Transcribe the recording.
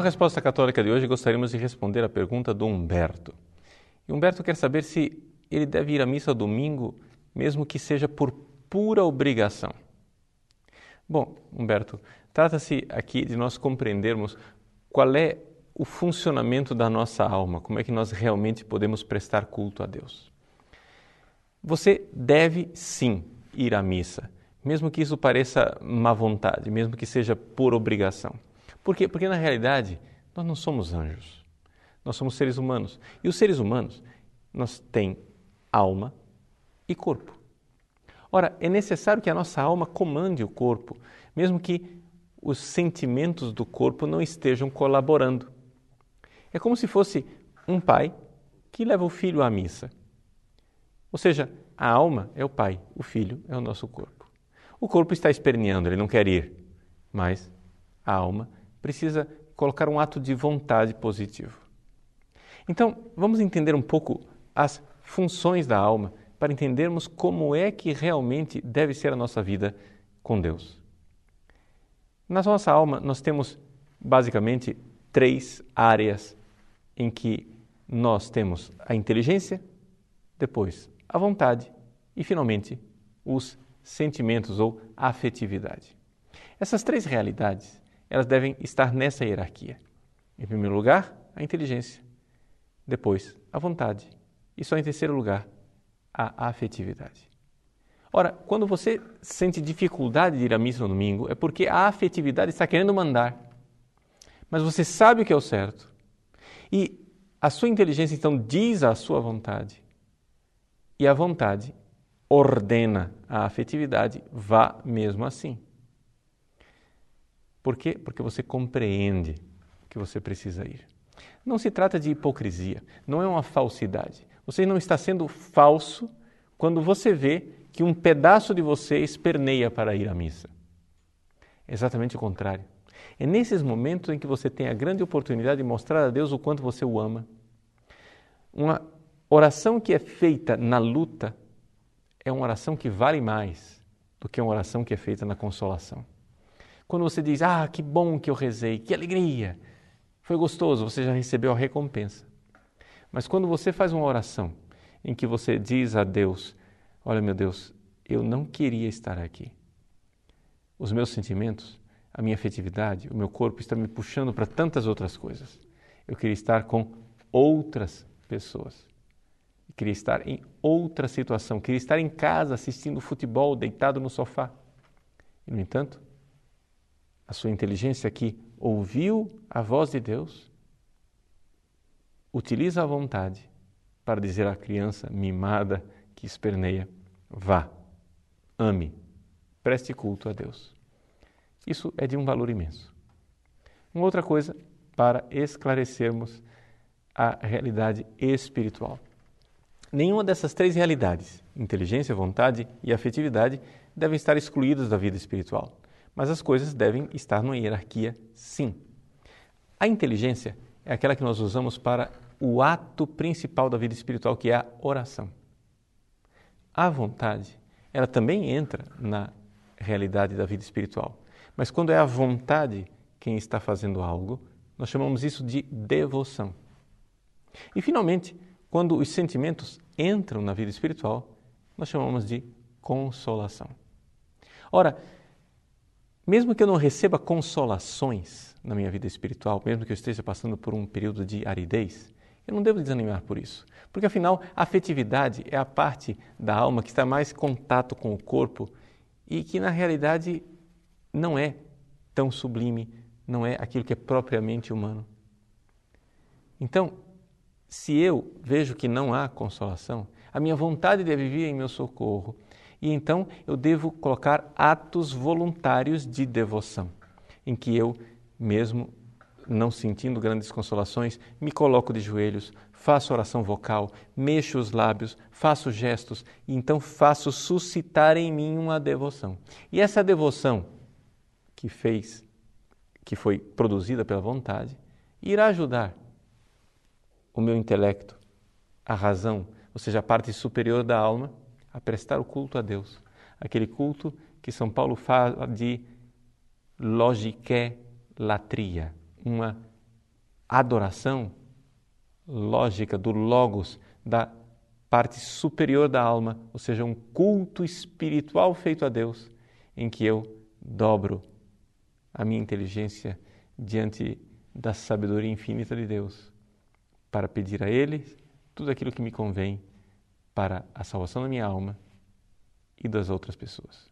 No Resposta Católica de hoje, gostaríamos de responder a pergunta do Humberto. E Humberto quer saber se ele deve ir à missa domingo, mesmo que seja por pura obrigação. Bom, Humberto, trata-se aqui de nós compreendermos qual é o funcionamento da nossa alma, como é que nós realmente podemos prestar culto a Deus. Você deve sim ir à missa, mesmo que isso pareça má vontade, mesmo que seja por obrigação. Por quê? Porque na realidade nós não somos anjos, nós somos seres humanos. E os seres humanos, nós têm alma e corpo. Ora, é necessário que a nossa alma comande o corpo, mesmo que os sentimentos do corpo não estejam colaborando. É como se fosse um pai que leva o filho à missa. Ou seja, a alma é o pai, o filho é o nosso corpo. O corpo está esperneando, ele não quer ir, mas a alma precisa colocar um ato de vontade positivo. Então, vamos entender um pouco as funções da alma para entendermos como é que realmente deve ser a nossa vida com Deus. Na nossa alma, nós temos basicamente três áreas em que nós temos a inteligência, depois a vontade e, finalmente, os sentimentos ou afetividade. Essas três realidades, elas devem estar nessa hierarquia. Em primeiro lugar, a inteligência, depois a vontade e só em terceiro lugar, a afetividade. Ora, quando você sente dificuldade de ir à missa no domingo, é porque a afetividade está querendo mandar. Mas você sabe o que é o certo. E a sua inteligência então diz a sua vontade. E a vontade ordena a afetividade, vá mesmo assim. Por quê? Porque você compreende que você precisa ir. Não se trata de hipocrisia, não é uma falsidade. Você não está sendo falso quando você vê que um pedaço de você esperneia para ir à missa. É exatamente o contrário. É nesses momentos em que você tem a grande oportunidade de mostrar a Deus o quanto você o ama. Uma oração que é feita na luta é uma oração que vale mais do que uma oração que é feita na consolação. Quando você diz, ah, que bom que eu rezei, que alegria, foi gostoso, você já recebeu a recompensa. Mas quando você faz uma oração em que você diz a Deus: Olha, meu Deus, eu não queria estar aqui. Os meus sentimentos, a minha afetividade, o meu corpo está me puxando para tantas outras coisas. Eu queria estar com outras pessoas. Eu queria estar em outra situação. queria estar em casa assistindo futebol, deitado no sofá. E, no entanto, a sua inteligência aqui ouviu a voz de Deus utiliza a vontade para dizer à criança mimada que esperneia: vá, ame, preste culto a Deus. Isso é de um valor imenso. Uma outra coisa para esclarecermos a realidade espiritual. Nenhuma dessas três realidades, inteligência, vontade e afetividade, devem estar excluídas da vida espiritual, mas as coisas devem estar numa hierarquia, sim. A inteligência é aquela que nós usamos para o ato principal da vida espiritual, que é a oração. A vontade, ela também entra na realidade da vida espiritual. Mas quando é a vontade quem está fazendo algo, nós chamamos isso de devoção. E finalmente, quando os sentimentos entram na vida espiritual, nós chamamos de consolação. Ora, mesmo que eu não receba consolações na minha vida espiritual, mesmo que eu esteja passando por um período de aridez, eu não devo desanimar por isso. Porque afinal, a afetividade é a parte da alma que está mais em contato com o corpo e que na realidade não é tão sublime, não é aquilo que é propriamente humano. Então, se eu vejo que não há consolação, a minha vontade deve vir em meu socorro e então eu devo colocar atos voluntários de devoção, em que eu, mesmo não sentindo grandes consolações, me coloco de joelhos, faço oração vocal, mexo os lábios, faço gestos e então faço suscitar em mim uma devoção. E essa devoção que fez, que foi produzida pela vontade, irá ajudar o meu intelecto, a razão, ou seja, a parte superior da alma, a prestar o culto a Deus. Aquele culto que São Paulo fala de logique latria, uma adoração lógica do Logos, da parte superior da alma, ou seja, um culto espiritual feito a Deus, em que eu dobro a minha inteligência diante da sabedoria infinita de Deus, para pedir a Ele tudo aquilo que me convém para a salvação da minha alma e das outras pessoas.